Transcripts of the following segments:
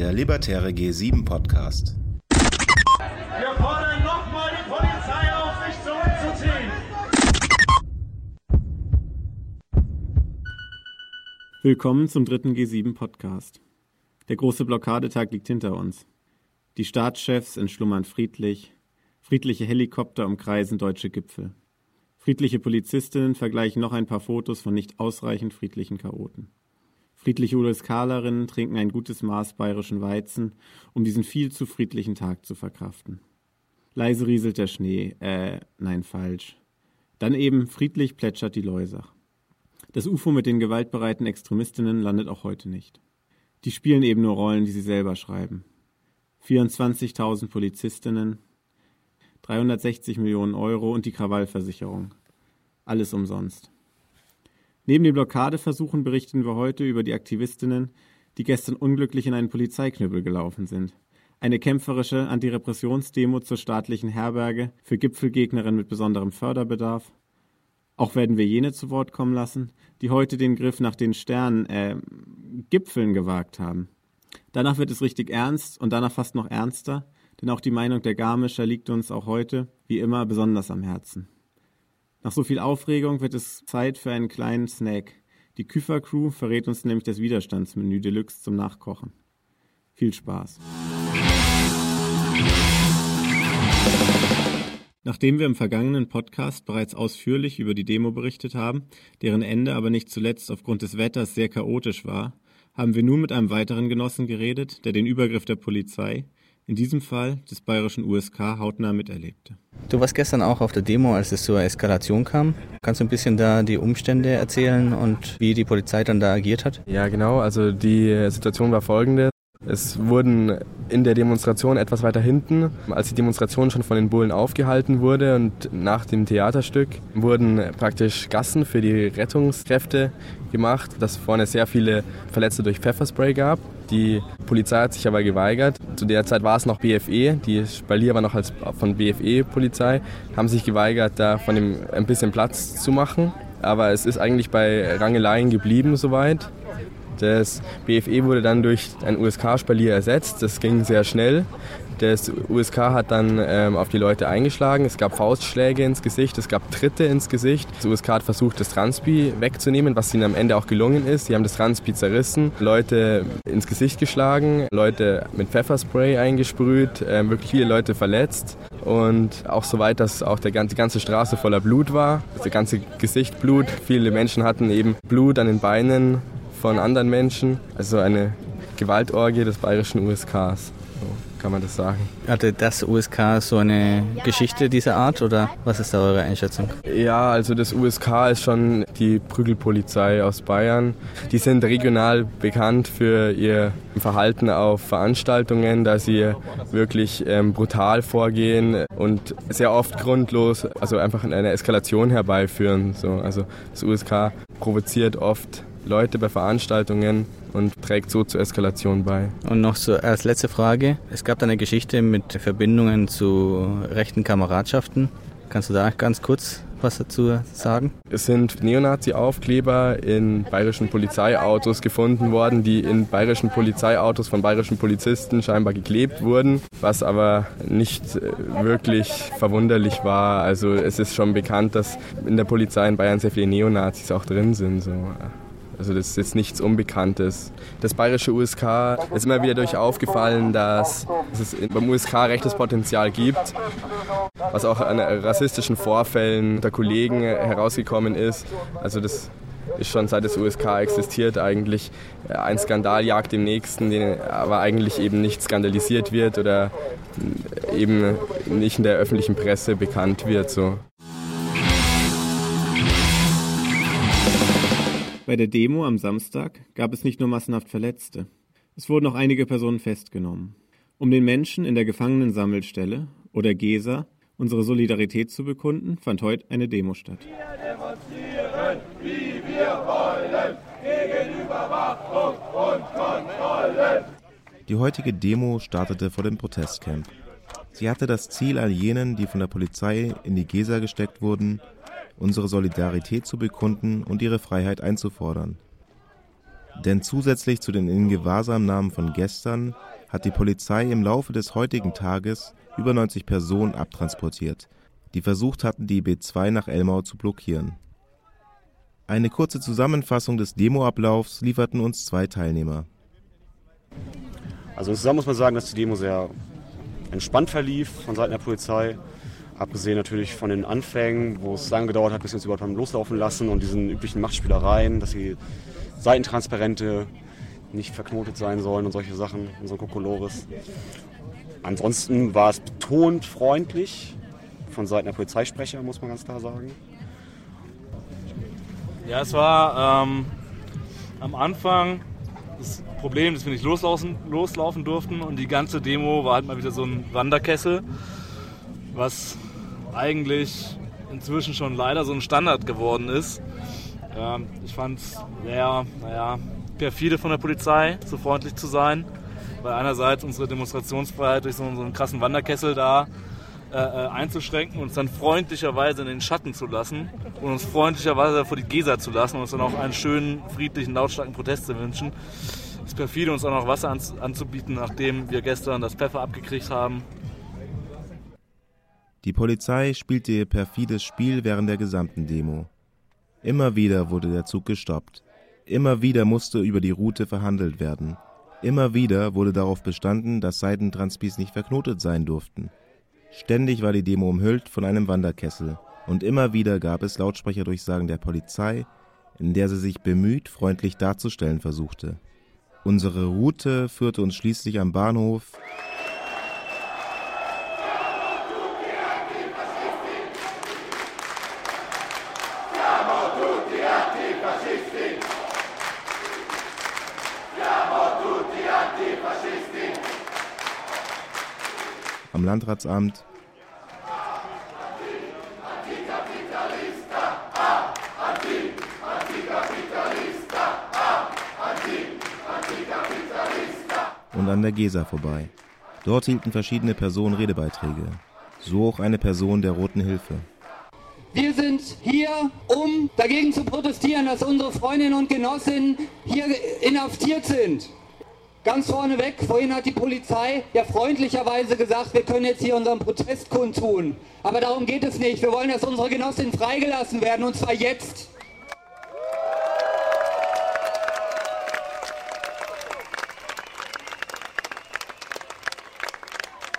der Libertäre G7 Podcast. Wir fordern nochmal die Polizei auf, sich zurückzuziehen. Willkommen zum dritten G7 Podcast. Der große Blockadetag liegt hinter uns. Die Staatschefs entschlummern friedlich, friedliche Helikopter umkreisen deutsche Gipfel. Friedliche Polizistinnen vergleichen noch ein paar Fotos von nicht ausreichend friedlichen Chaoten. Friedliche USKlerinnen trinken ein gutes Maß bayerischen Weizen, um diesen viel zu friedlichen Tag zu verkraften. Leise rieselt der Schnee, äh, nein, falsch. Dann eben friedlich plätschert die Leusach. Das UFO mit den gewaltbereiten Extremistinnen landet auch heute nicht. Die spielen eben nur Rollen, die sie selber schreiben. 24.000 Polizistinnen, 360 Millionen Euro und die Krawallversicherung. Alles umsonst. Neben den Blockadeversuchen berichten wir heute über die Aktivistinnen, die gestern unglücklich in einen Polizeiknüppel gelaufen sind. Eine kämpferische Antirepressionsdemo zur staatlichen Herberge für Gipfelgegnerinnen mit besonderem Förderbedarf. Auch werden wir jene zu Wort kommen lassen, die heute den Griff nach den Sternen, äh, Gipfeln gewagt haben. Danach wird es richtig ernst und danach fast noch ernster, denn auch die Meinung der Garmischer liegt uns auch heute, wie immer, besonders am Herzen. Nach so viel Aufregung wird es Zeit für einen kleinen Snack. Die Küfer-Crew verrät uns nämlich das Widerstandsmenü Deluxe zum Nachkochen. Viel Spaß. Nachdem wir im vergangenen Podcast bereits ausführlich über die Demo berichtet haben, deren Ende aber nicht zuletzt aufgrund des Wetters sehr chaotisch war, haben wir nun mit einem weiteren Genossen geredet, der den Übergriff der Polizei, in diesem Fall des bayerischen USK, hautnah miterlebte. Du warst gestern auch auf der Demo, als es zur Eskalation kam. Kannst du ein bisschen da die Umstände erzählen und wie die Polizei dann da agiert hat? Ja, genau. Also die Situation war folgende. Es wurden in der Demonstration etwas weiter hinten, als die Demonstration schon von den Bullen aufgehalten wurde und nach dem Theaterstück wurden praktisch Gassen für die Rettungskräfte gemacht, dass vorne sehr viele Verletzte durch Pfefferspray gab. Die Polizei hat sich aber geweigert. Zu der Zeit war es noch BFE, die Spalier war noch als von BFE Polizei, haben sich geweigert, da von dem ein bisschen Platz zu machen. Aber es ist eigentlich bei Rangeleien geblieben soweit. Das BFE wurde dann durch ein USK-Spalier ersetzt. Das ging sehr schnell. Das USK hat dann ähm, auf die Leute eingeschlagen. Es gab Faustschläge ins Gesicht, es gab Tritte ins Gesicht. Das USK hat versucht, das Transpi wegzunehmen, was ihnen am Ende auch gelungen ist. Sie haben das Transpi zerrissen, Leute ins Gesicht geschlagen, Leute mit Pfefferspray eingesprüht, äh, wirklich viele Leute verletzt. Und auch so weit, dass auch der, die ganze Straße voller Blut war. Das ganze Gesicht Blut. Viele Menschen hatten eben Blut an den Beinen von anderen Menschen. Also eine Gewaltorgie des bayerischen USKs kann man das sagen. Hatte das USK so eine Geschichte dieser Art oder was ist da eure Einschätzung? Ja, also das USK ist schon die Prügelpolizei aus Bayern. Die sind regional bekannt für ihr Verhalten auf Veranstaltungen, da sie wirklich ähm, brutal vorgehen und sehr oft grundlos, also einfach eine Eskalation herbeiführen. So. Also das USK provoziert oft Leute bei Veranstaltungen und trägt so zur Eskalation bei. Und noch so als letzte Frage. Es gab da eine Geschichte mit Verbindungen zu rechten Kameradschaften. Kannst du da ganz kurz was dazu sagen? Es sind Neonazi-Aufkleber in bayerischen Polizeiautos gefunden worden, die in bayerischen Polizeiautos von bayerischen Polizisten scheinbar geklebt wurden, was aber nicht äh, wirklich verwunderlich war. Also es ist schon bekannt, dass in der Polizei in Bayern sehr viele Neonazis auch drin sind. So. Also das ist jetzt nichts Unbekanntes. Das bayerische USK ist immer wieder durch aufgefallen, dass es beim USK rechtes Potenzial gibt, was auch an rassistischen Vorfällen der Kollegen herausgekommen ist. Also das ist schon seit das USK existiert eigentlich ein Skandal jagt dem nächsten, den aber eigentlich eben nicht skandalisiert wird oder eben nicht in der öffentlichen Presse bekannt wird. So. Bei der Demo am Samstag gab es nicht nur massenhaft Verletzte, es wurden auch einige Personen festgenommen. Um den Menschen in der Gefangenensammelstelle oder GESA unsere Solidarität zu bekunden, fand heute eine Demo statt. Wir demonstrieren, wie wir wollen, gegen Überwachung und Kontrollen. Die heutige Demo startete vor dem Protestcamp. Sie hatte das Ziel, all jenen, die von der Polizei in die Gesa gesteckt wurden, unsere Solidarität zu bekunden und ihre Freiheit einzufordern. Denn zusätzlich zu den Ingewahrsamnahmen von gestern hat die Polizei im Laufe des heutigen Tages über 90 Personen abtransportiert, die versucht hatten, die B2 nach Elmau zu blockieren. Eine kurze Zusammenfassung des Demoablaufs lieferten uns zwei Teilnehmer. Also insgesamt muss man sagen, dass die Demo sehr entspannt verlief von Seiten der Polizei. Abgesehen natürlich von den Anfängen, wo es lange gedauert hat, bis wir uns überhaupt haben loslaufen lassen und diesen üblichen Machtspielereien, dass die Seitentransparente nicht verknotet sein sollen und solche Sachen und so Kokolores. Ansonsten war es betont freundlich von Seiten der Polizeisprecher, muss man ganz klar sagen. Ja, es war ähm, am Anfang das Problem, dass wir nicht loslaufen, loslaufen durften und die ganze Demo war halt mal wieder so ein Wanderkessel, was eigentlich inzwischen schon leider so ein Standard geworden ist. Ähm, ich fand es sehr, naja, perfide von der Polizei, so freundlich zu sein, weil einerseits unsere Demonstrationsfreiheit durch so einen krassen Wanderkessel da äh, äh, einzuschränken und uns dann freundlicherweise in den Schatten zu lassen und uns freundlicherweise vor die Gesa zu lassen und uns dann auch einen schönen, friedlichen, lautstarken Protest zu wünschen. Es ist perfide, uns auch noch Wasser anzubieten, nachdem wir gestern das Pfeffer abgekriegt haben. Die Polizei spielte ihr perfides Spiel während der gesamten Demo. Immer wieder wurde der Zug gestoppt. Immer wieder musste über die Route verhandelt werden. Immer wieder wurde darauf bestanden, dass Seitentransbis nicht verknotet sein durften. Ständig war die Demo umhüllt von einem Wanderkessel, und immer wieder gab es Lautsprecherdurchsagen der Polizei, in der sie sich bemüht, freundlich darzustellen versuchte. Unsere Route führte uns schließlich am Bahnhof Landratsamt. Und an der Gesa vorbei. Dort hielten verschiedene Personen Redebeiträge. So auch eine Person der Roten Hilfe. Wir sind hier, um dagegen zu protestieren, dass unsere Freundinnen und Genossinnen hier inhaftiert sind. Ganz vorneweg, vorhin hat die Polizei ja freundlicherweise gesagt, wir können jetzt hier unseren Protest kundtun. Aber darum geht es nicht. Wir wollen, dass unsere Genossinnen freigelassen werden, und zwar jetzt.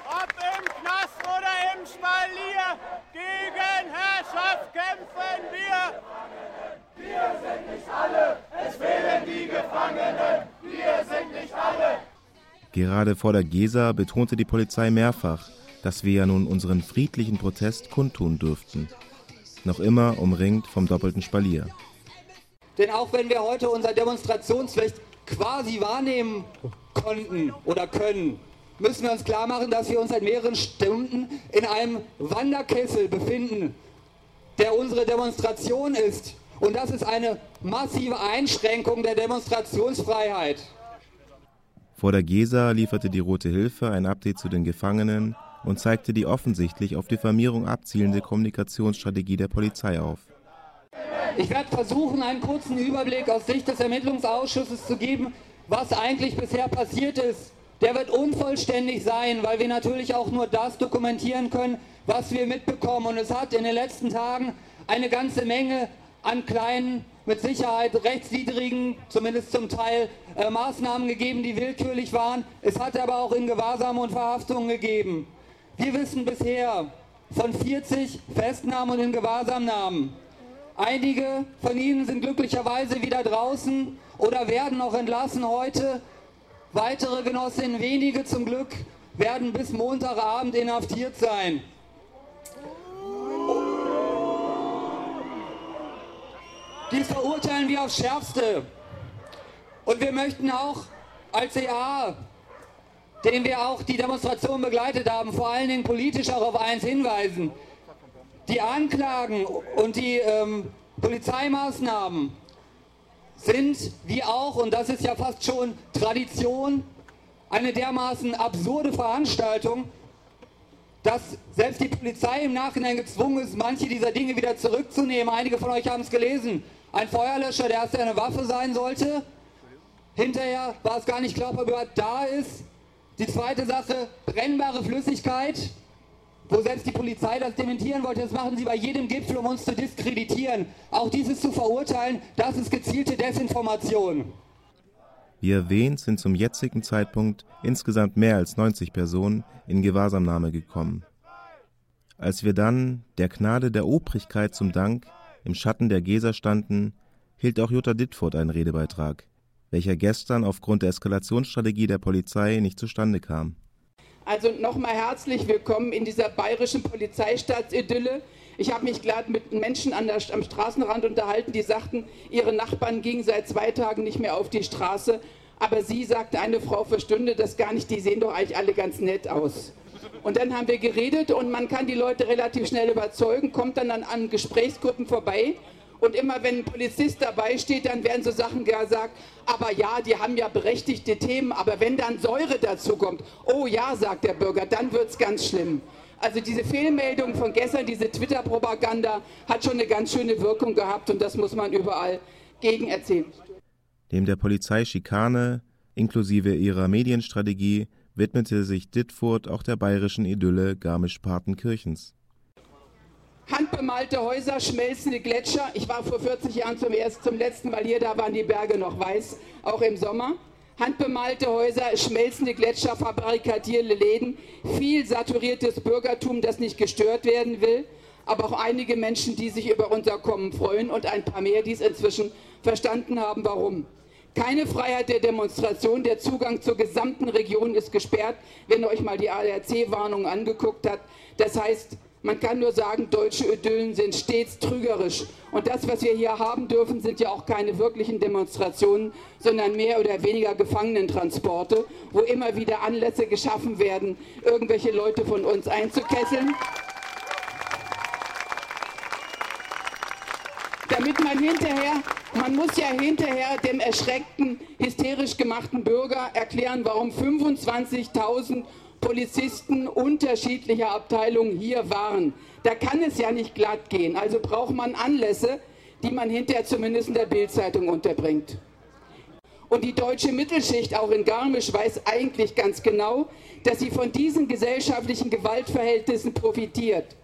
Ob im Knast oder im Spalier, gegen Herrschaft kämpfen wir. Wir sind nicht alle, es fehlen die Gefangenen. Sind nicht alle. Gerade vor der Gesa betonte die Polizei mehrfach, dass wir ja nun unseren friedlichen Protest kundtun dürften. Noch immer umringt vom doppelten Spalier. Denn auch wenn wir heute unser Demonstrationsrecht quasi wahrnehmen konnten oder können, müssen wir uns klar machen, dass wir uns seit mehreren Stunden in einem Wanderkessel befinden, der unsere Demonstration ist. Und das ist eine massive Einschränkung der Demonstrationsfreiheit. Vor der Gesa lieferte die Rote Hilfe ein Update zu den Gefangenen und zeigte die offensichtlich auf Diffamierung abzielende Kommunikationsstrategie der Polizei auf. Ich werde versuchen, einen kurzen Überblick aus Sicht des Ermittlungsausschusses zu geben, was eigentlich bisher passiert ist. Der wird unvollständig sein, weil wir natürlich auch nur das dokumentieren können, was wir mitbekommen. Und es hat in den letzten Tagen eine ganze Menge an kleinen, mit Sicherheit rechtswidrigen, zumindest zum Teil, äh, Maßnahmen gegeben, die willkürlich waren. Es hat aber auch in Gewahrsam und Verhaftungen gegeben. Wir wissen bisher von 40 Festnahmen und in Gewahrsamnahmen. Einige von ihnen sind glücklicherweise wieder draußen oder werden noch entlassen heute. Weitere Genossinnen, wenige zum Glück, werden bis Montagabend inhaftiert sein. Dies verurteilen wir aufs Schärfste. Und wir möchten auch als EA, den wir auch die Demonstration begleitet haben, vor allen Dingen politisch auch auf eins hinweisen. Die Anklagen und die ähm, Polizeimaßnahmen sind wie auch, und das ist ja fast schon Tradition, eine dermaßen absurde Veranstaltung, dass selbst die Polizei im Nachhinein gezwungen ist, manche dieser Dinge wieder zurückzunehmen. Einige von euch haben es gelesen. Ein Feuerlöscher, der erst eine Waffe sein sollte, Hinterher war es gar nicht klar, ob er da ist. Die zweite Sache, brennbare Flüssigkeit, wo selbst die Polizei das dementieren wollte. Das machen sie bei jedem Gipfel, um uns zu diskreditieren. Auch dieses zu verurteilen, das ist gezielte Desinformation. Wie erwähnt, sind zum jetzigen Zeitpunkt insgesamt mehr als 90 Personen in Gewahrsamnahme gekommen. Als wir dann, der Gnade der Obrigkeit zum Dank, im Schatten der Geser standen, hielt auch Jutta Dittfurt einen Redebeitrag, welcher gestern aufgrund der Eskalationsstrategie der Polizei nicht zustande kam. Also nochmal herzlich willkommen in dieser bayerischen Polizeistaatsidylle. Ich habe mich gerade mit Menschen der, am Straßenrand unterhalten, die sagten, ihre Nachbarn gingen seit zwei Tagen nicht mehr auf die Straße. Aber sie sagte eine Frau verstünde das gar nicht, die sehen doch eigentlich alle ganz nett aus. Und dann haben wir geredet und man kann die Leute relativ schnell überzeugen, kommt dann an, an Gesprächsgruppen vorbei. Und immer wenn ein Polizist dabei steht, dann werden so Sachen gesagt, aber ja, die haben ja berechtigte Themen, aber wenn dann Säure dazu kommt, oh ja, sagt der Bürger, dann wird es ganz schlimm. Also diese Fehlmeldung von gestern, diese Twitter-Propaganda hat schon eine ganz schöne Wirkung gehabt und das muss man überall gegen erzählen. Neben der Polizeischikane inklusive ihrer Medienstrategie widmete sich Dittfurt auch der bayerischen Idylle Garmisch-Partenkirchens. Handbemalte Häuser, schmelzende Gletscher. Ich war vor 40 Jahren zum, ersten, zum letzten Mal hier, da waren die Berge noch weiß, auch im Sommer handbemalte Häuser, schmelzende Gletscher, fabrikatierte Läden, viel saturiertes Bürgertum, das nicht gestört werden will, aber auch einige Menschen, die sich über unser Kommen freuen und ein paar mehr, die es inzwischen verstanden haben, warum. Keine Freiheit der Demonstration, der Zugang zur gesamten Region ist gesperrt, wenn ihr euch mal die ADAC-Warnung angeguckt habt. Das heißt, man kann nur sagen, deutsche Idyllen sind stets trügerisch. Und das, was wir hier haben dürfen, sind ja auch keine wirklichen Demonstrationen, sondern mehr oder weniger Gefangenentransporte, wo immer wieder Anlässe geschaffen werden, irgendwelche Leute von uns einzukesseln. Damit man hinterher, man muss ja hinterher dem erschreckten, hysterisch gemachten Bürger erklären, warum 25.000 Polizisten unterschiedlicher Abteilungen hier waren. Da kann es ja nicht glatt gehen. Also braucht man Anlässe, die man hinterher zumindest in der Bildzeitung unterbringt. Und die deutsche Mittelschicht, auch in Garmisch, weiß eigentlich ganz genau, dass sie von diesen gesellschaftlichen Gewaltverhältnissen profitiert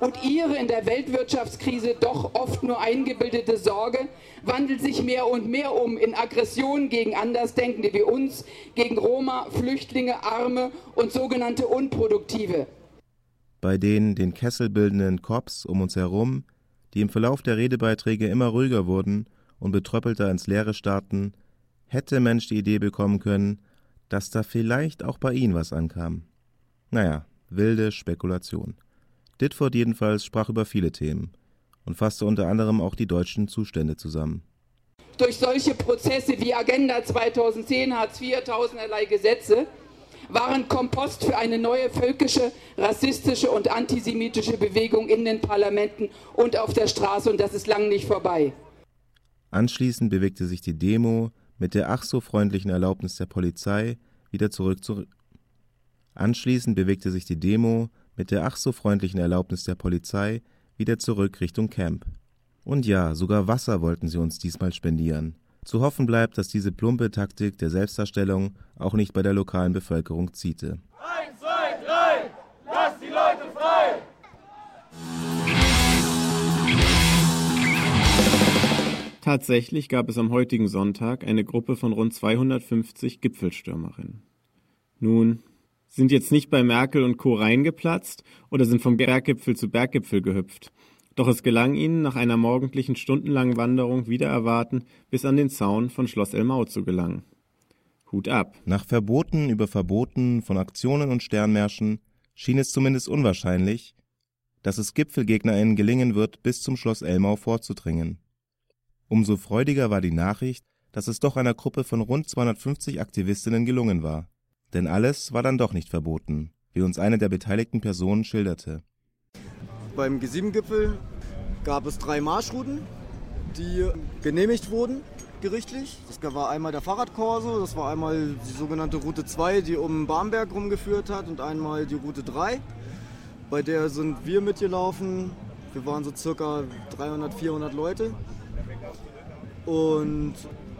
und ihre in der Weltwirtschaftskrise doch oft nur eingebildete Sorge wandelt sich mehr und mehr um in Aggressionen gegen Andersdenkende wie uns, gegen Roma, Flüchtlinge, Arme und sogenannte Unproduktive. Bei den den Kessel bildenden Korps um uns herum, die im Verlauf der Redebeiträge immer ruhiger wurden und betröppelter ins Leere starrten, hätte Mensch die Idee bekommen können, dass da vielleicht auch bei ihnen was ankam. Naja, wilde Spekulation. Ditford jedenfalls sprach über viele Themen und fasste unter anderem auch die deutschen Zustände zusammen. Durch solche Prozesse wie Agenda 2010, Hartz IV, tausenderlei Gesetze waren Kompost für eine neue völkische, rassistische und antisemitische Bewegung in den Parlamenten und auf der Straße und das ist lang nicht vorbei. Anschließend bewegte sich die Demo mit der ach so freundlichen Erlaubnis der Polizei wieder zurück zu Anschließend bewegte sich die Demo mit der ach so freundlichen Erlaubnis der Polizei wieder zurück Richtung Camp. Und ja, sogar Wasser wollten sie uns diesmal spendieren. Zu hoffen bleibt, dass diese plumpe Taktik der Selbstdarstellung auch nicht bei der lokalen Bevölkerung ziete. Eins, zwei, drei, lass die Leute frei! Tatsächlich gab es am heutigen Sonntag eine Gruppe von rund 250 Gipfelstürmerinnen. Nun, sind jetzt nicht bei Merkel und Co. reingeplatzt oder sind vom Berggipfel zu Berggipfel gehüpft. Doch es gelang ihnen, nach einer morgendlichen stundenlangen Wanderung wieder erwarten, bis an den Zaun von Schloss Elmau zu gelangen. Hut ab. Nach Verboten über Verboten von Aktionen und Sternmärschen schien es zumindest unwahrscheinlich, dass es GipfelgegnerInnen gelingen wird, bis zum Schloss Elmau vorzudringen. Umso freudiger war die Nachricht, dass es doch einer Gruppe von rund 250 Aktivistinnen gelungen war. Denn alles war dann doch nicht verboten, wie uns eine der beteiligten Personen schilderte. Beim G7-Gipfel gab es drei Marschrouten, die genehmigt wurden gerichtlich. Das war einmal der Fahrradkorso, das war einmal die sogenannte Route 2, die um Barmberg rumgeführt hat und einmal die Route 3. Bei der sind wir mitgelaufen. Wir waren so circa 300, 400 Leute. Und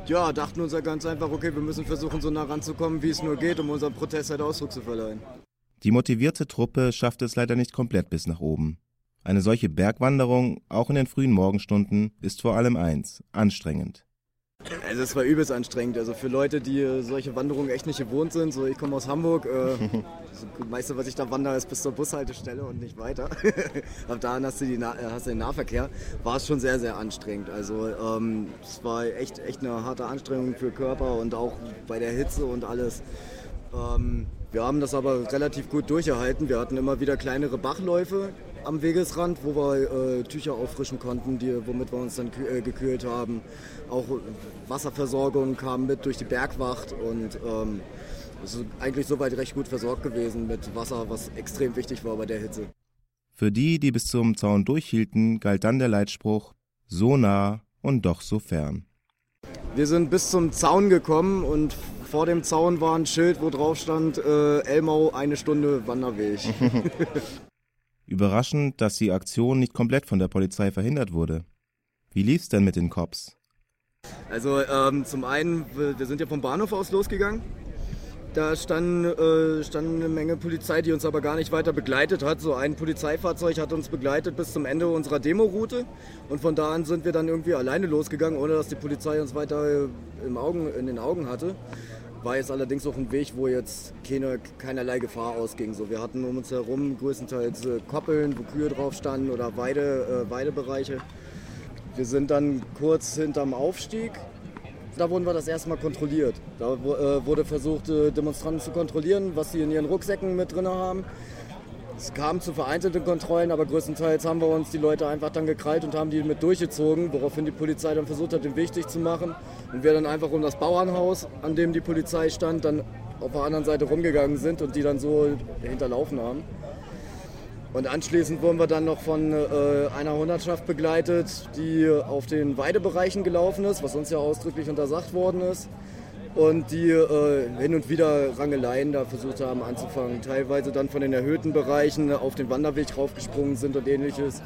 ja, dachten uns ja ganz einfach, okay, wir müssen versuchen, so nah ranzukommen, wie es nur geht, um unserem Protest halt Ausdruck zu verleihen. Die motivierte Truppe schafft es leider nicht komplett bis nach oben. Eine solche Bergwanderung, auch in den frühen Morgenstunden, ist vor allem eins, anstrengend. Also es war übelst anstrengend. Also für Leute, die äh, solche Wanderungen echt nicht gewohnt sind, so ich komme aus Hamburg, äh, das meiste, was ich da wandere, ist bis zur Bushaltestelle und nicht weiter. Ab da hast du, die, äh, hast du den Nahverkehr. War es schon sehr, sehr anstrengend. Also ähm, es war echt, echt eine harte Anstrengung für Körper und auch bei der Hitze und alles. Ähm, wir haben das aber relativ gut durchgehalten. Wir hatten immer wieder kleinere Bachläufe am Wegesrand, wo wir äh, Tücher auffrischen konnten, die, womit wir uns dann äh, gekühlt haben. Auch Wasserversorgung kam mit durch die Bergwacht und ähm, es ist eigentlich soweit recht gut versorgt gewesen mit Wasser, was extrem wichtig war bei der Hitze. Für die, die bis zum Zaun durchhielten, galt dann der Leitspruch so nah und doch so fern. Wir sind bis zum Zaun gekommen und vor dem Zaun war ein Schild, wo drauf stand äh, Elmau eine Stunde Wanderweg. Überraschend, dass die Aktion nicht komplett von der Polizei verhindert wurde. Wie lief's denn mit den Cops? Also ähm, zum einen, wir sind ja vom Bahnhof aus losgegangen. Da stand, äh, stand eine Menge Polizei, die uns aber gar nicht weiter begleitet hat. So ein Polizeifahrzeug hat uns begleitet bis zum Ende unserer Demoroute. Und von da an sind wir dann irgendwie alleine losgegangen, ohne dass die Polizei uns weiter im Augen, in den Augen hatte. War jetzt allerdings auch ein Weg, wo jetzt keine, keinerlei Gefahr ausging. So, wir hatten um uns herum größtenteils äh, Koppeln, wo Kühe drauf standen oder Weide, äh, Weidebereiche. Wir sind dann kurz hinterm Aufstieg. Da wurden wir das erste Mal kontrolliert. Da äh, wurde versucht, äh, Demonstranten zu kontrollieren, was sie in ihren Rucksäcken mit drin haben. Es kam zu vereinzelten Kontrollen, aber größtenteils haben wir uns die Leute einfach dann gekrallt und haben die mit durchgezogen, woraufhin die Polizei dann versucht hat, den dicht zu machen. Und wir dann einfach um das Bauernhaus, an dem die Polizei stand, dann auf der anderen Seite rumgegangen sind und die dann so hinterlaufen haben. Und anschließend wurden wir dann noch von äh, einer Hundertschaft begleitet, die auf den Weidebereichen gelaufen ist, was uns ja ausdrücklich untersagt worden ist und die äh, hin und wieder Rangeleien da versucht haben anzufangen. Teilweise dann von den erhöhten Bereichen auf den Wanderweg raufgesprungen sind und ähnliches.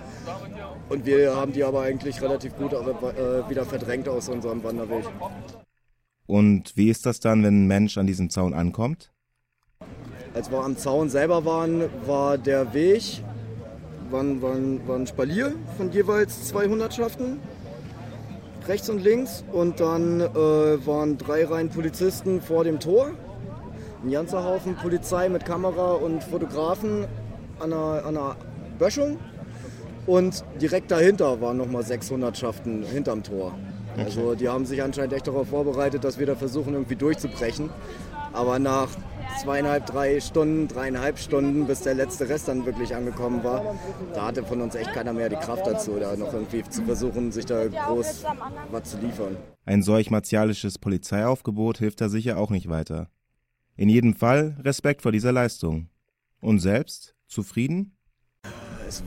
Und wir haben die aber eigentlich relativ gut äh, wieder verdrängt aus unserem Wanderweg. Und wie ist das dann, wenn ein Mensch an diesem Zaun ankommt? Als wir am Zaun selber waren, war der Weg, waren, waren, waren Spalier von jeweils zwei Hundertschaften rechts und links. Und dann äh, waren drei Reihen Polizisten vor dem Tor. Ein ganzer Haufen Polizei mit Kamera und Fotografen an einer, an einer Böschung. Und direkt dahinter waren nochmal 600 Schaften hinterm Tor. Also die haben sich anscheinend echt darauf vorbereitet, dass wir da versuchen irgendwie durchzubrechen. Aber nach zweieinhalb, drei Stunden, dreieinhalb Stunden, bis der letzte Rest dann wirklich angekommen war. Da hatte von uns echt keiner mehr die Kraft dazu, da noch irgendwie zu versuchen, sich da groß was zu liefern. Ein solch martialisches Polizeiaufgebot hilft da sicher auch nicht weiter. In jedem Fall Respekt vor dieser Leistung. Und selbst? Zufrieden? Es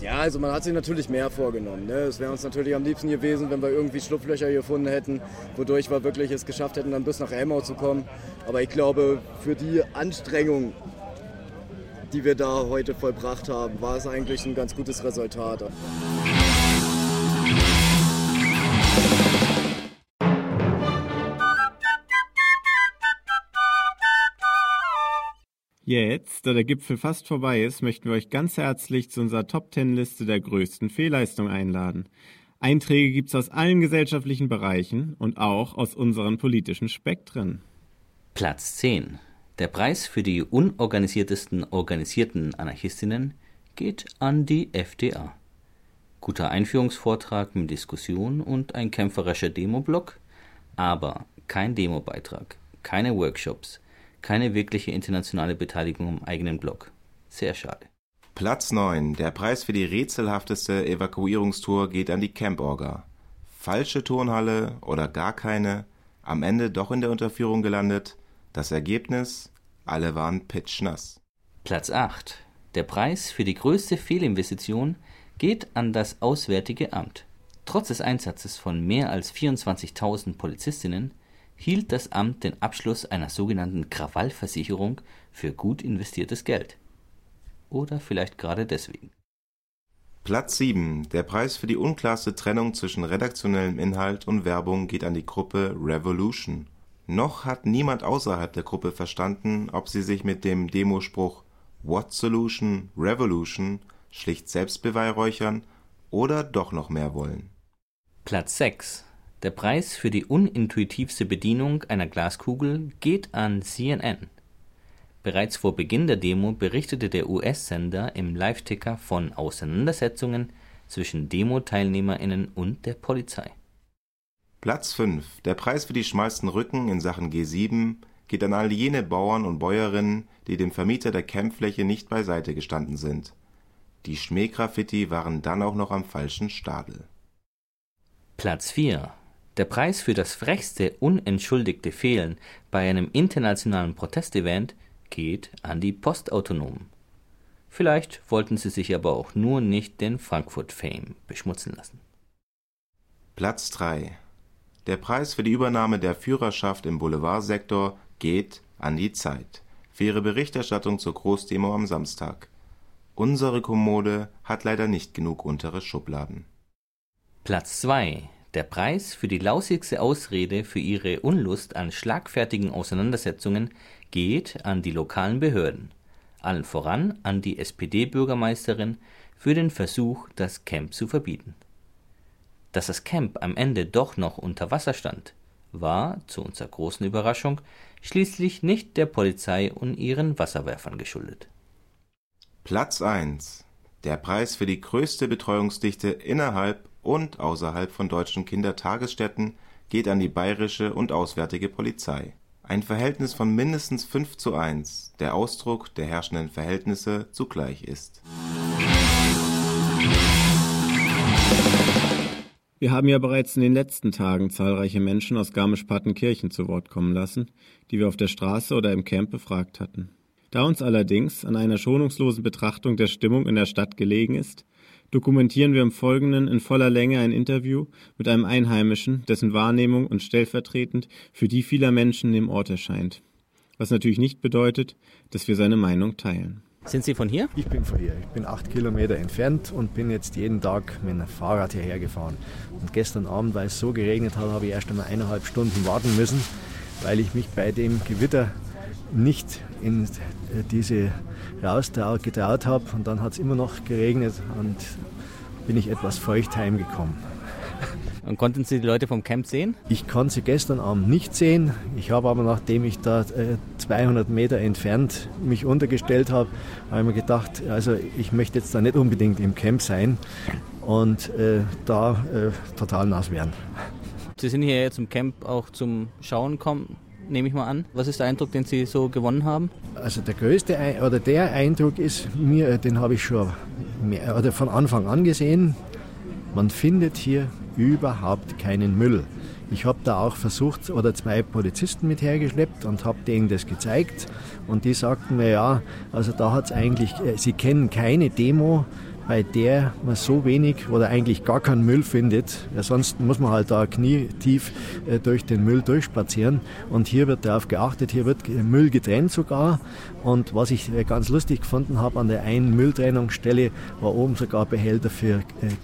ja, also man hat sich natürlich mehr vorgenommen. Ne? Es wäre uns natürlich am liebsten gewesen, wenn wir irgendwie Schlupflöcher gefunden hätten, wodurch wir wirklich es geschafft hätten, dann bis nach Elmau zu kommen. Aber ich glaube, für die Anstrengung, die wir da heute vollbracht haben, war es eigentlich ein ganz gutes Resultat. Jetzt, da der Gipfel fast vorbei ist, möchten wir euch ganz herzlich zu unserer Top Ten Liste der größten Fehlleistungen einladen. Einträge gibt's aus allen gesellschaftlichen Bereichen und auch aus unseren politischen Spektren. Platz 10. Der Preis für die unorganisiertesten organisierten Anarchistinnen geht an die FDA. Guter Einführungsvortrag mit Diskussion und ein kämpferischer Demoblock, aber kein Demobeitrag, keine Workshops, keine wirkliche internationale Beteiligung am eigenen Blog. Sehr schade. Platz 9. Der Preis für die rätselhafteste Evakuierungstour geht an die Camp-Orga. Falsche Turnhalle oder gar keine, am Ende doch in der Unterführung gelandet. Das Ergebnis? Alle waren pitschnass. Platz 8. Der Preis für die größte Fehlinvestition geht an das Auswärtige Amt. Trotz des Einsatzes von mehr als 24.000 Polizistinnen hielt das Amt den Abschluss einer sogenannten Krawallversicherung für gut investiertes Geld. Oder vielleicht gerade deswegen. Platz 7. Der Preis für die unklarste Trennung zwischen redaktionellem Inhalt und Werbung geht an die Gruppe Revolution. Noch hat niemand außerhalb der Gruppe verstanden, ob sie sich mit dem Demospruch What Solution Revolution schlicht selbst beweihräuchern oder doch noch mehr wollen. Platz 6. Der Preis für die unintuitivste Bedienung einer Glaskugel geht an CNN. Bereits vor Beginn der Demo berichtete der US-Sender im Live-Ticker von Auseinandersetzungen zwischen Demo-TeilnehmerInnen und der Polizei. Platz 5. Der Preis für die schmalsten Rücken in Sachen G7 geht an all jene Bauern und Bäuerinnen, die dem Vermieter der Campfläche nicht beiseite gestanden sind. Die Schmähgraffiti waren dann auch noch am falschen Stadel. Platz 4. Der Preis für das frechste unentschuldigte Fehlen bei einem internationalen Protestevent geht an die Postautonomen. Vielleicht wollten sie sich aber auch nur nicht den Frankfurt-Fame beschmutzen lassen. Platz 3. Der Preis für die Übernahme der Führerschaft im Boulevardsektor geht an die Zeit für ihre Berichterstattung zur Großdemo am Samstag. Unsere Kommode hat leider nicht genug untere Schubladen. Platz 2. Der Preis für die lausigste Ausrede für ihre Unlust an schlagfertigen Auseinandersetzungen geht an die lokalen Behörden, allen voran an die SPD-Bürgermeisterin für den Versuch, das Camp zu verbieten. Dass das Camp am Ende doch noch unter Wasser stand, war, zu unserer großen Überraschung, schließlich nicht der Polizei und ihren Wasserwerfern geschuldet. Platz 1. Der Preis für die größte Betreuungsdichte innerhalb und außerhalb von deutschen Kindertagesstätten geht an die bayerische und auswärtige Polizei. Ein Verhältnis von mindestens 5 zu 1, der Ausdruck der herrschenden Verhältnisse zugleich ist. Wir haben ja bereits in den letzten Tagen zahlreiche Menschen aus Garmisch-Partenkirchen zu Wort kommen lassen, die wir auf der Straße oder im Camp befragt hatten. Da uns allerdings an einer schonungslosen Betrachtung der Stimmung in der Stadt gelegen ist, dokumentieren wir im Folgenden in voller Länge ein Interview mit einem Einheimischen, dessen Wahrnehmung uns stellvertretend für die vieler Menschen im Ort erscheint. Was natürlich nicht bedeutet, dass wir seine Meinung teilen. Sind Sie von hier? Ich bin von hier. Ich bin acht Kilometer entfernt und bin jetzt jeden Tag mit dem Fahrrad hierher gefahren. Und gestern Abend, weil es so geregnet hat, habe ich erst einmal eineinhalb Stunden warten müssen, weil ich mich bei dem Gewitter nicht in diese raus getraut habe. Und dann hat es immer noch geregnet und bin ich etwas feucht heimgekommen. Und konnten Sie die Leute vom Camp sehen? Ich konnte sie gestern Abend nicht sehen. Ich habe aber, nachdem ich da äh, 200 Meter entfernt mich untergestellt habe, habe ich mir gedacht, also ich möchte jetzt da nicht unbedingt im Camp sein und äh, da äh, total nass werden. Sie sind hier jetzt im Camp auch zum Schauen kommen nehme ich mal an. Was ist der Eindruck, den Sie so gewonnen haben? Also der größte oder der Eindruck ist mir, den habe ich schon mehr, oder von Anfang an gesehen. Man findet hier überhaupt keinen Müll. Ich habe da auch versucht oder zwei Polizisten mit hergeschleppt und habe denen das gezeigt und die sagten mir ja, also da hat es eigentlich, äh, sie kennen keine Demo, bei der man so wenig oder eigentlich gar keinen Müll findet. Ja, sonst muss man halt da knietief äh, durch den Müll durchspazieren. Und hier wird darauf geachtet, hier wird Müll getrennt sogar. Und was ich äh, ganz lustig gefunden habe, an der einen Mülltrennungsstelle war oben sogar Behälter für äh,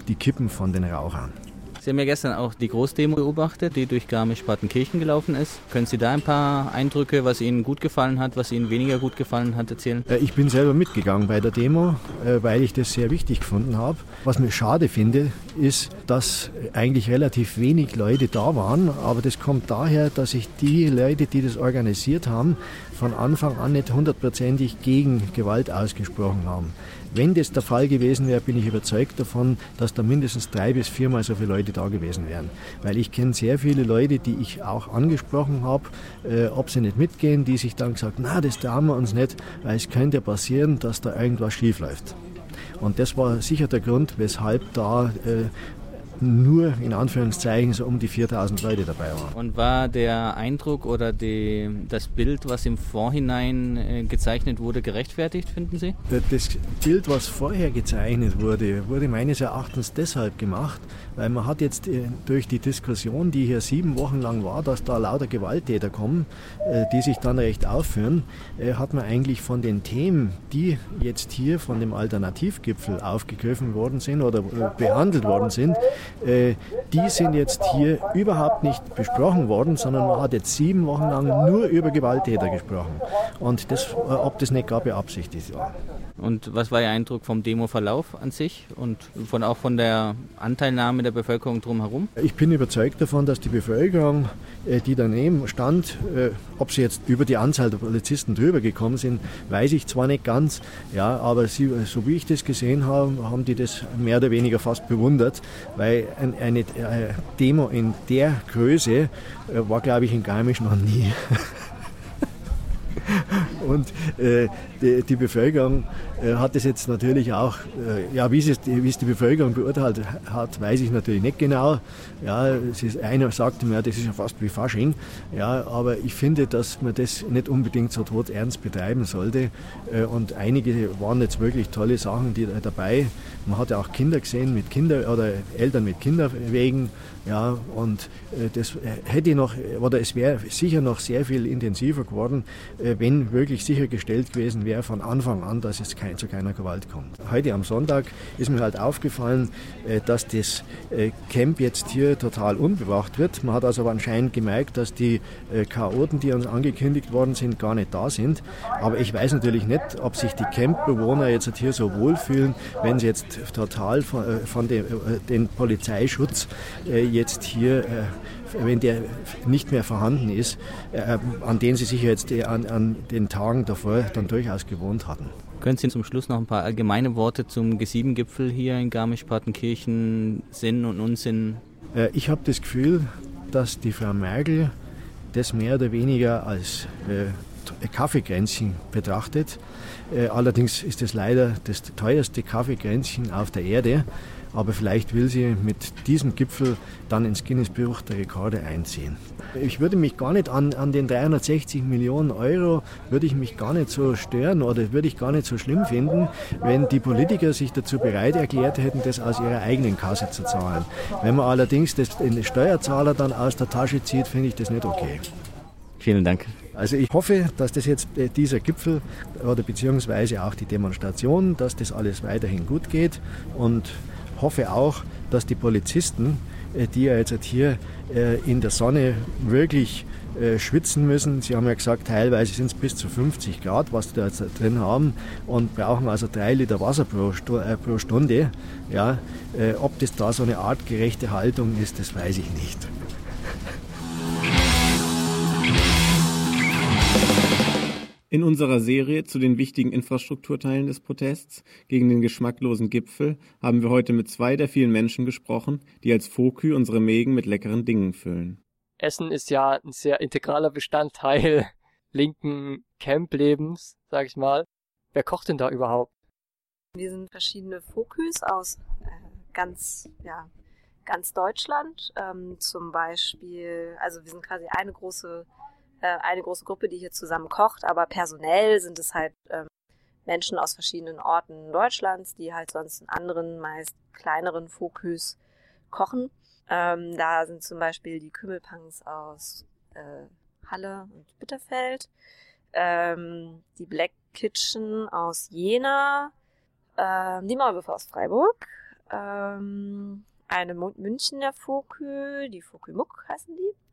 die Kippen von den Rauchern. Sie haben ja gestern auch die Großdemo beobachtet, die durch Garmisch-Partenkirchen gelaufen ist. Können Sie da ein paar Eindrücke, was Ihnen gut gefallen hat, was Ihnen weniger gut gefallen hat, erzählen? Äh, ich bin selber mitgegangen bei der Demo, äh, weil ich das sehr wichtig gefunden habe. Was mir schade finde, ist, dass eigentlich relativ wenig Leute da waren. Aber das kommt daher, dass sich die Leute, die das organisiert haben, von Anfang an nicht hundertprozentig gegen Gewalt ausgesprochen haben. Wenn das der Fall gewesen wäre, bin ich überzeugt davon, dass da mindestens drei bis viermal so viele Leute da gewesen wären. Weil ich kenne sehr viele Leute, die ich auch angesprochen habe, äh, ob sie nicht mitgehen, die sich dann gesagt, na, das trauen wir uns nicht, weil es könnte passieren, dass da irgendwas schief läuft. Und das war sicher der Grund, weshalb da äh, nur in Anführungszeichen so um die 4000 Leute dabei waren. Und war der Eindruck oder die, das Bild, was im Vorhinein äh, gezeichnet wurde, gerechtfertigt, finden Sie? Das Bild, was vorher gezeichnet wurde, wurde meines Erachtens deshalb gemacht, weil man hat jetzt äh, durch die Diskussion, die hier sieben Wochen lang war, dass da lauter Gewalttäter kommen, äh, die sich dann recht aufführen, hat man eigentlich von den Themen, die jetzt hier von dem Alternativgipfel aufgegriffen worden sind oder behandelt worden sind, die sind jetzt hier überhaupt nicht besprochen worden, sondern man hat jetzt sieben Wochen lang nur über Gewalttäter gesprochen. Und das, ob das nicht gar beabsichtigt war. Und was war Ihr Eindruck vom Demoverlauf an sich und von, auch von der Anteilnahme der Bevölkerung drumherum? Ich bin überzeugt davon, dass die Bevölkerung, äh, die daneben stand, äh, ob sie jetzt über die Anzahl der Polizisten drüber gekommen sind, weiß ich zwar nicht ganz, ja, aber sie, so wie ich das gesehen habe, haben die das mehr oder weniger fast bewundert, weil eine äh, Demo in der Größe war, glaube ich, in Garmisch noch nie. Und äh, die, Bevölkerung äh, hat es jetzt natürlich auch, äh, ja, wie es, wie es die Bevölkerung beurteilt hat, weiß ich natürlich nicht genau. Ja, es ist, einer sagte mir, das ist ja fast wie Fasching. Ja, aber ich finde, dass man das nicht unbedingt so tot ernst betreiben sollte. Äh, und einige waren jetzt wirklich tolle Sachen die, dabei. Man hat ja auch Kinder gesehen mit Kinder oder Eltern mit Kinderwegen. Ja, und äh, das hätte noch, oder es wäre sicher noch sehr viel intensiver geworden, äh, wenn wirklich sichergestellt gewesen wäre von Anfang an, dass es kein, zu keiner Gewalt kommt. Heute am Sonntag ist mir halt aufgefallen, äh, dass das Camp jetzt hier total unbewacht wird. Man hat also anscheinend gemerkt, dass die Chaoten, die uns angekündigt worden sind, gar nicht da sind. Aber ich weiß natürlich nicht, ob sich die Campbewohner jetzt hier so wohlfühlen, wenn sie jetzt total von, von dem, den Polizeischutz jetzt hier, äh, wenn der nicht mehr vorhanden ist, äh, an den Sie sich jetzt äh, an, an den Tagen davor dann durchaus gewohnt hatten. Können Sie zum Schluss noch ein paar allgemeine Worte zum G7-Gipfel hier in Garmisch-Partenkirchen Sinn und Unsinn? Ich habe das Gefühl, dass die Frau Merkel das mehr oder weniger als äh, Kaffeekränzchen betrachtet. Äh, allerdings ist es leider das teuerste Kaffeekränzchen auf der Erde. Aber vielleicht will sie mit diesem Gipfel dann ins Guinness-Buch der Rekorde einziehen. Ich würde mich gar nicht an, an den 360 Millionen Euro, würde ich mich gar nicht so stören oder würde ich gar nicht so schlimm finden, wenn die Politiker sich dazu bereit erklärt hätten, das aus ihrer eigenen Kasse zu zahlen. Wenn man allerdings das, den Steuerzahler dann aus der Tasche zieht, finde ich das nicht okay. Vielen Dank. Also ich hoffe, dass das jetzt äh, dieser Gipfel oder beziehungsweise auch die Demonstration, dass das alles weiterhin gut geht und hoffe auch, dass die Polizisten, äh, die ja jetzt hier äh, in der Sonne wirklich äh, schwitzen müssen. Sie haben ja gesagt, teilweise sind es bis zu 50 Grad, was sie da jetzt drin haben und brauchen also drei Liter Wasser pro, Stunde. Ja, ob das da so eine artgerechte Haltung ist, das weiß ich nicht. In unserer Serie zu den wichtigen Infrastrukturteilen des Protests gegen den geschmacklosen Gipfel haben wir heute mit zwei der vielen Menschen gesprochen, die als Fokü unsere Mägen mit leckeren Dingen füllen. Essen ist ja ein sehr integraler Bestandteil linken Camplebens, sag ich mal. Wer kocht denn da überhaupt? Wir sind verschiedene Foküs aus äh, ganz, ja, ganz Deutschland. Ähm, zum Beispiel, also wir sind quasi eine große äh, eine große Gruppe, die hier zusammen kocht, aber personell sind es halt ähm, Menschen aus verschiedenen Orten Deutschlands, die halt sonst in anderen, meist kleineren Fokus kochen. Ähm, da sind zum Beispiel die Kümmelpunks aus äh, Halle und Bitterfeld, ähm, die Black Kitchen aus Jena, ähm, die Maulwürfe aus Freiburg, ähm, eine Münchner Fokü, die Fokü Muck heißen die,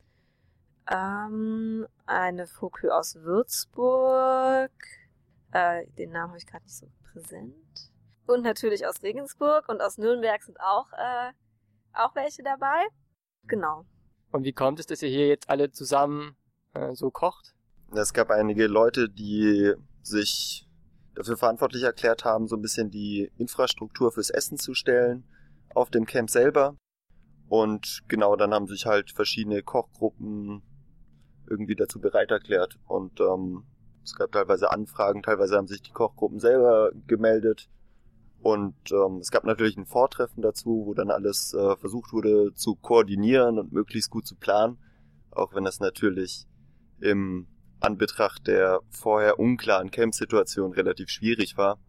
ähm, eine Fokü aus Würzburg. Äh, den Namen habe ich gerade nicht so präsent. Und natürlich aus Regensburg und aus Nürnberg sind auch, äh, auch welche dabei. Genau. Und wie kommt es, dass ihr hier jetzt alle zusammen äh, so kocht? Es gab einige Leute, die sich dafür verantwortlich erklärt haben, so ein bisschen die Infrastruktur fürs Essen zu stellen auf dem Camp selber. Und genau, dann haben sich halt verschiedene Kochgruppen irgendwie dazu bereit erklärt. Und ähm, es gab teilweise Anfragen, teilweise haben sich die Kochgruppen selber gemeldet. Und ähm, es gab natürlich ein Vortreffen dazu, wo dann alles äh, versucht wurde zu koordinieren und möglichst gut zu planen, auch wenn das natürlich im Anbetracht der vorher unklaren Camp-Situation relativ schwierig war.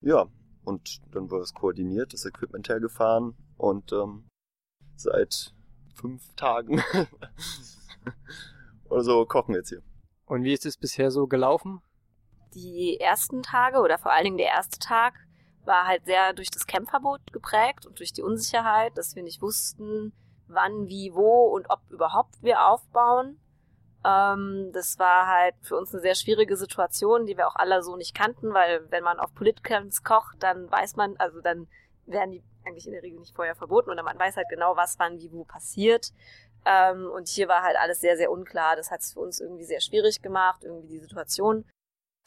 Ja, und dann wurde es koordiniert, das Equipment hergefahren und ähm, seit fünf Tagen oder so kochen wir jetzt hier. Und wie ist es bisher so gelaufen? Die ersten Tage oder vor allen Dingen der erste Tag war halt sehr durch das Campverbot geprägt und durch die Unsicherheit, dass wir nicht wussten, wann, wie, wo und ob überhaupt wir aufbauen. Ähm, das war halt für uns eine sehr schwierige Situation, die wir auch alle so nicht kannten, weil wenn man auf Politcamps kocht, dann weiß man, also dann werden die eigentlich in der Regel nicht vorher verboten oder man weiß halt genau, was wann, wie, wo passiert. Ähm, und hier war halt alles sehr, sehr unklar. Das hat es für uns irgendwie sehr schwierig gemacht, irgendwie die Situation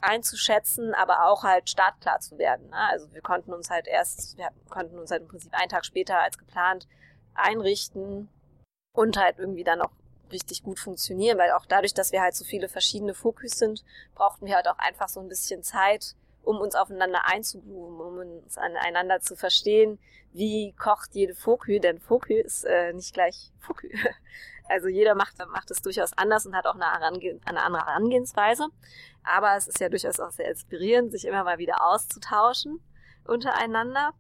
einzuschätzen, aber auch halt startklar zu werden. Ne? Also wir konnten uns halt erst, wir konnten uns halt im Prinzip einen Tag später als geplant einrichten und halt irgendwie dann auch richtig gut funktionieren, weil auch dadurch, dass wir halt so viele verschiedene Fokus sind, brauchten wir halt auch einfach so ein bisschen Zeit, um uns aufeinander einzugrooven, um uns aneinander zu verstehen, wie kocht jede Fokü, denn Fokü ist äh, nicht gleich Fokü. Also jeder macht, macht es durchaus anders und hat auch eine, Herange eine andere Herangehensweise. Aber es ist ja durchaus auch sehr inspirierend, sich immer mal wieder auszutauschen untereinander.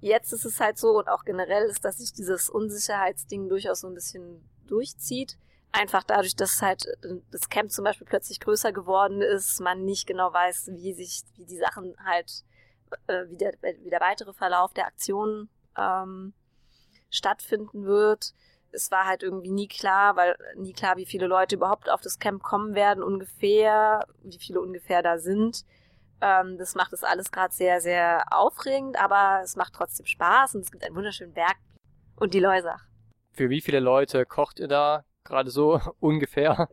Jetzt ist es halt so und auch generell ist, dass sich dieses Unsicherheitsding durchaus so ein bisschen durchzieht. Einfach dadurch, dass halt das Camp zum Beispiel plötzlich größer geworden ist, man nicht genau weiß, wie sich, wie die Sachen halt, äh, wie, der, wie der weitere Verlauf der Aktion ähm, stattfinden wird. Es war halt irgendwie nie klar, weil nie klar, wie viele Leute überhaupt auf das Camp kommen werden, ungefähr, wie viele ungefähr da sind. Ähm, das macht es alles gerade sehr, sehr aufregend, aber es macht trotzdem Spaß und es gibt einen wunderschönen Berg und die Leusach. Für wie viele Leute kocht ihr da gerade so ungefähr?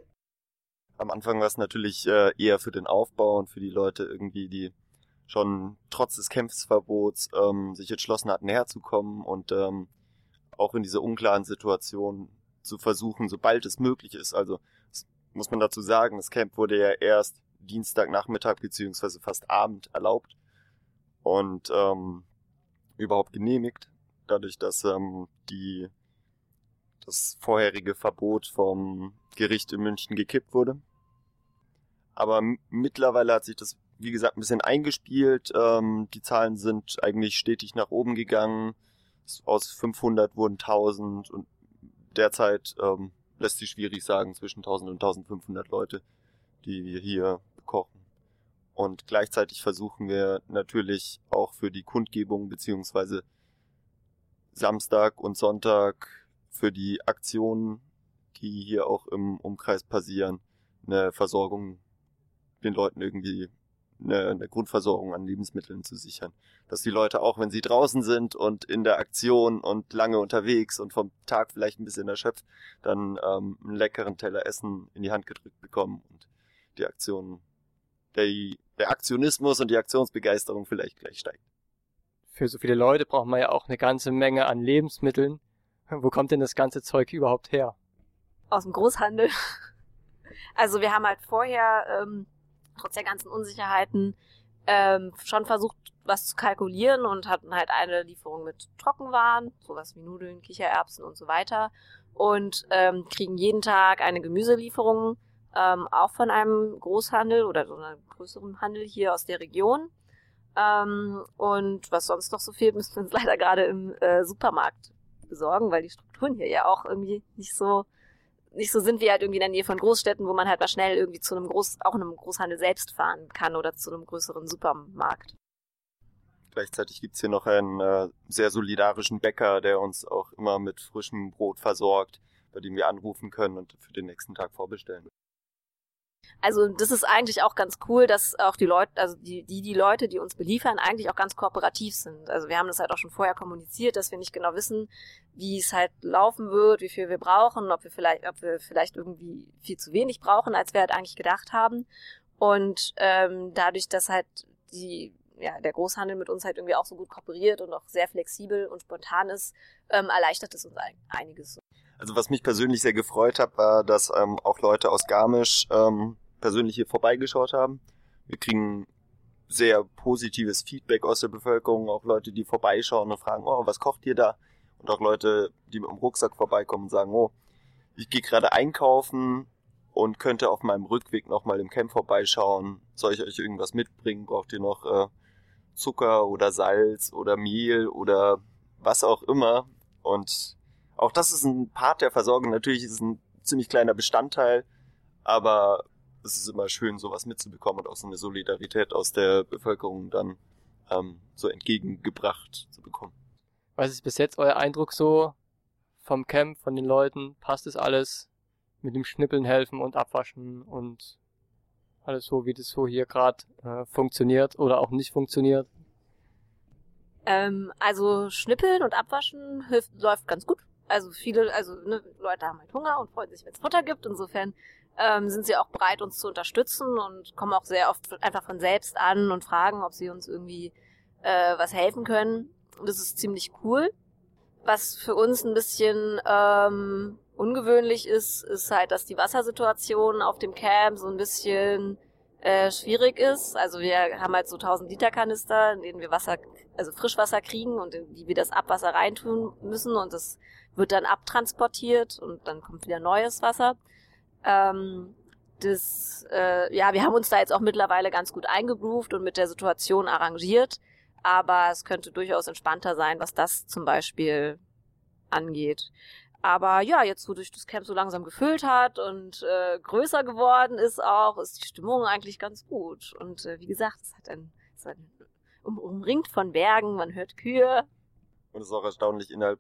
Am Anfang war es natürlich äh, eher für den Aufbau und für die Leute irgendwie, die schon trotz des Kämpfsverbots ähm, sich entschlossen hatten, näher zu kommen und ähm, auch in dieser unklaren Situation zu versuchen, sobald es möglich ist. Also muss man dazu sagen, das Camp wurde ja erst Dienstagnachmittag beziehungsweise fast Abend erlaubt und ähm, überhaupt genehmigt, dadurch, dass ähm, die das vorherige Verbot vom Gericht in München gekippt wurde. Aber mittlerweile hat sich das, wie gesagt, ein bisschen eingespielt. Ähm, die Zahlen sind eigentlich stetig nach oben gegangen. Aus 500 wurden 1000 und derzeit ähm, lässt sich schwierig sagen zwischen 1000 und 1500 Leute, die wir hier kochen. Und gleichzeitig versuchen wir natürlich auch für die Kundgebung beziehungsweise Samstag und Sonntag für die Aktionen, die hier auch im Umkreis passieren, eine Versorgung den Leuten irgendwie eine, eine Grundversorgung an Lebensmitteln zu sichern. Dass die Leute auch, wenn sie draußen sind und in der Aktion und lange unterwegs und vom Tag vielleicht ein bisschen erschöpft, dann ähm, einen leckeren Teller Essen in die Hand gedrückt bekommen und die Aktion, der, der Aktionismus und die Aktionsbegeisterung vielleicht gleich steigt. Für so viele Leute braucht man ja auch eine ganze Menge an Lebensmitteln. Wo kommt denn das ganze Zeug überhaupt her? Aus dem Großhandel. Also wir haben halt vorher, ähm, trotz der ganzen Unsicherheiten, ähm, schon versucht, was zu kalkulieren und hatten halt eine Lieferung mit Trockenwaren, sowas wie Nudeln, Kichererbsen und so weiter. Und ähm, kriegen jeden Tag eine Gemüselieferung, ähm, auch von einem Großhandel oder so einem größeren Handel hier aus der Region. Ähm, und was sonst noch so fehlt, müssen wir uns leider gerade im äh, Supermarkt besorgen, weil die Strukturen hier ja auch irgendwie nicht so nicht so sind wie halt irgendwie in der Nähe von Großstädten, wo man halt mal schnell irgendwie zu einem Groß, auch einem Großhandel selbst fahren kann oder zu einem größeren Supermarkt. Gleichzeitig gibt's hier noch einen äh, sehr solidarischen Bäcker, der uns auch immer mit frischem Brot versorgt, bei dem wir anrufen können und für den nächsten Tag vorbestellen. Also das ist eigentlich auch ganz cool, dass auch die Leute, also die, die, die Leute, die uns beliefern, eigentlich auch ganz kooperativ sind. Also wir haben das halt auch schon vorher kommuniziert, dass wir nicht genau wissen, wie es halt laufen wird, wie viel wir brauchen, ob wir vielleicht, ob wir vielleicht irgendwie viel zu wenig brauchen, als wir halt eigentlich gedacht haben. Und ähm, dadurch, dass halt die, ja, der Großhandel mit uns halt irgendwie auch so gut kooperiert und auch sehr flexibel und spontan ist, ähm, erleichtert es uns einiges. Also was mich persönlich sehr gefreut hat, war, dass ähm, auch Leute aus Garmisch ähm, persönlich hier vorbeigeschaut haben. Wir kriegen sehr positives Feedback aus der Bevölkerung, auch Leute, die vorbeischauen und fragen, oh, was kocht ihr da? Und auch Leute, die mit dem Rucksack vorbeikommen und sagen, oh, ich gehe gerade einkaufen und könnte auf meinem Rückweg nochmal im Camp vorbeischauen. Soll ich euch irgendwas mitbringen? Braucht ihr noch äh, Zucker oder Salz oder Mehl oder was auch immer? Und auch das ist ein Part der Versorgung. Natürlich ist es ein ziemlich kleiner Bestandteil, aber es ist immer schön, sowas mitzubekommen und auch so eine Solidarität aus der Bevölkerung dann ähm, so entgegengebracht zu bekommen. Was ist bis jetzt euer Eindruck so vom Camp, von den Leuten? Passt es alles mit dem Schnippeln helfen und abwaschen und alles so, wie das so hier gerade äh, funktioniert oder auch nicht funktioniert? Ähm, also Schnippeln und Abwaschen hilft, läuft ganz gut. Also viele, also ne, Leute haben halt Hunger und freuen sich, wenn es Futter gibt. Insofern ähm, sind sie auch bereit, uns zu unterstützen und kommen auch sehr oft einfach von selbst an und fragen, ob sie uns irgendwie äh, was helfen können. Das ist ziemlich cool. Was für uns ein bisschen ähm, ungewöhnlich ist, ist halt, dass die Wassersituation auf dem Camp so ein bisschen äh, schwierig ist. Also wir haben halt so 1000 Liter Kanister, in denen wir Wasser, also Frischwasser kriegen und in die wir das Abwasser reintun müssen und das wird dann abtransportiert und dann kommt wieder neues Wasser. Ähm, das, äh, ja, wir haben uns da jetzt auch mittlerweile ganz gut eingegroovt und mit der Situation arrangiert, aber es könnte durchaus entspannter sein, was das zum Beispiel angeht. Aber ja, jetzt wo sich das Camp so langsam gefüllt hat und äh, größer geworden ist auch, ist die Stimmung eigentlich ganz gut. Und äh, wie gesagt, es hat ein, es ist ein um, umringt von Bergen, man hört Kühe. Und es ist auch erstaunlich, innerhalb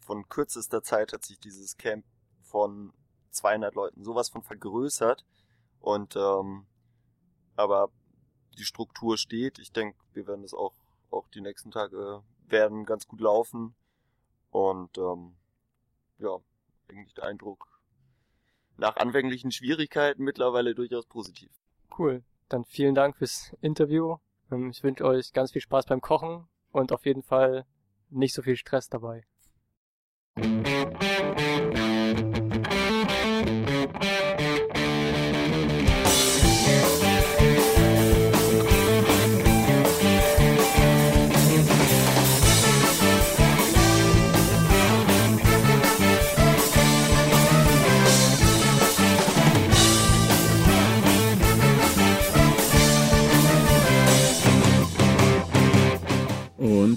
von kürzester Zeit hat sich dieses Camp von 200 Leuten sowas von vergrößert. Und ähm, aber die Struktur steht. Ich denke, wir werden das auch auch die nächsten Tage werden ganz gut laufen. Und ähm, ja, eigentlich der Eindruck nach anfänglichen Schwierigkeiten mittlerweile durchaus positiv. Cool. Dann vielen Dank fürs Interview. Ähm, ich wünsche euch ganz viel Spaß beim Kochen und auf jeden Fall nicht so viel Stress dabei.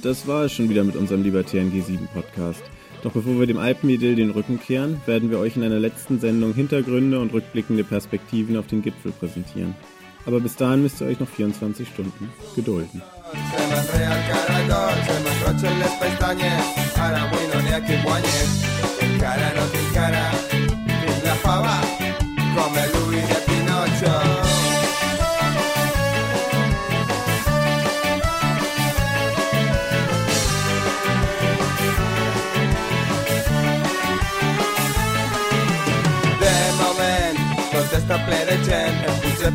Und das war es schon wieder mit unserem libertären G7 Podcast. Doch bevor wir dem Alpenidyll den Rücken kehren, werden wir euch in einer letzten Sendung Hintergründe und rückblickende Perspektiven auf den Gipfel präsentieren. Aber bis dahin müsst ihr euch noch 24 Stunden gedulden.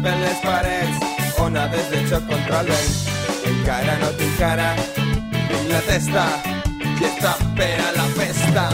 Per les parets, onades de xoc contra el vent. Encara no tinc cara, tinc la testa, i està per a la festa.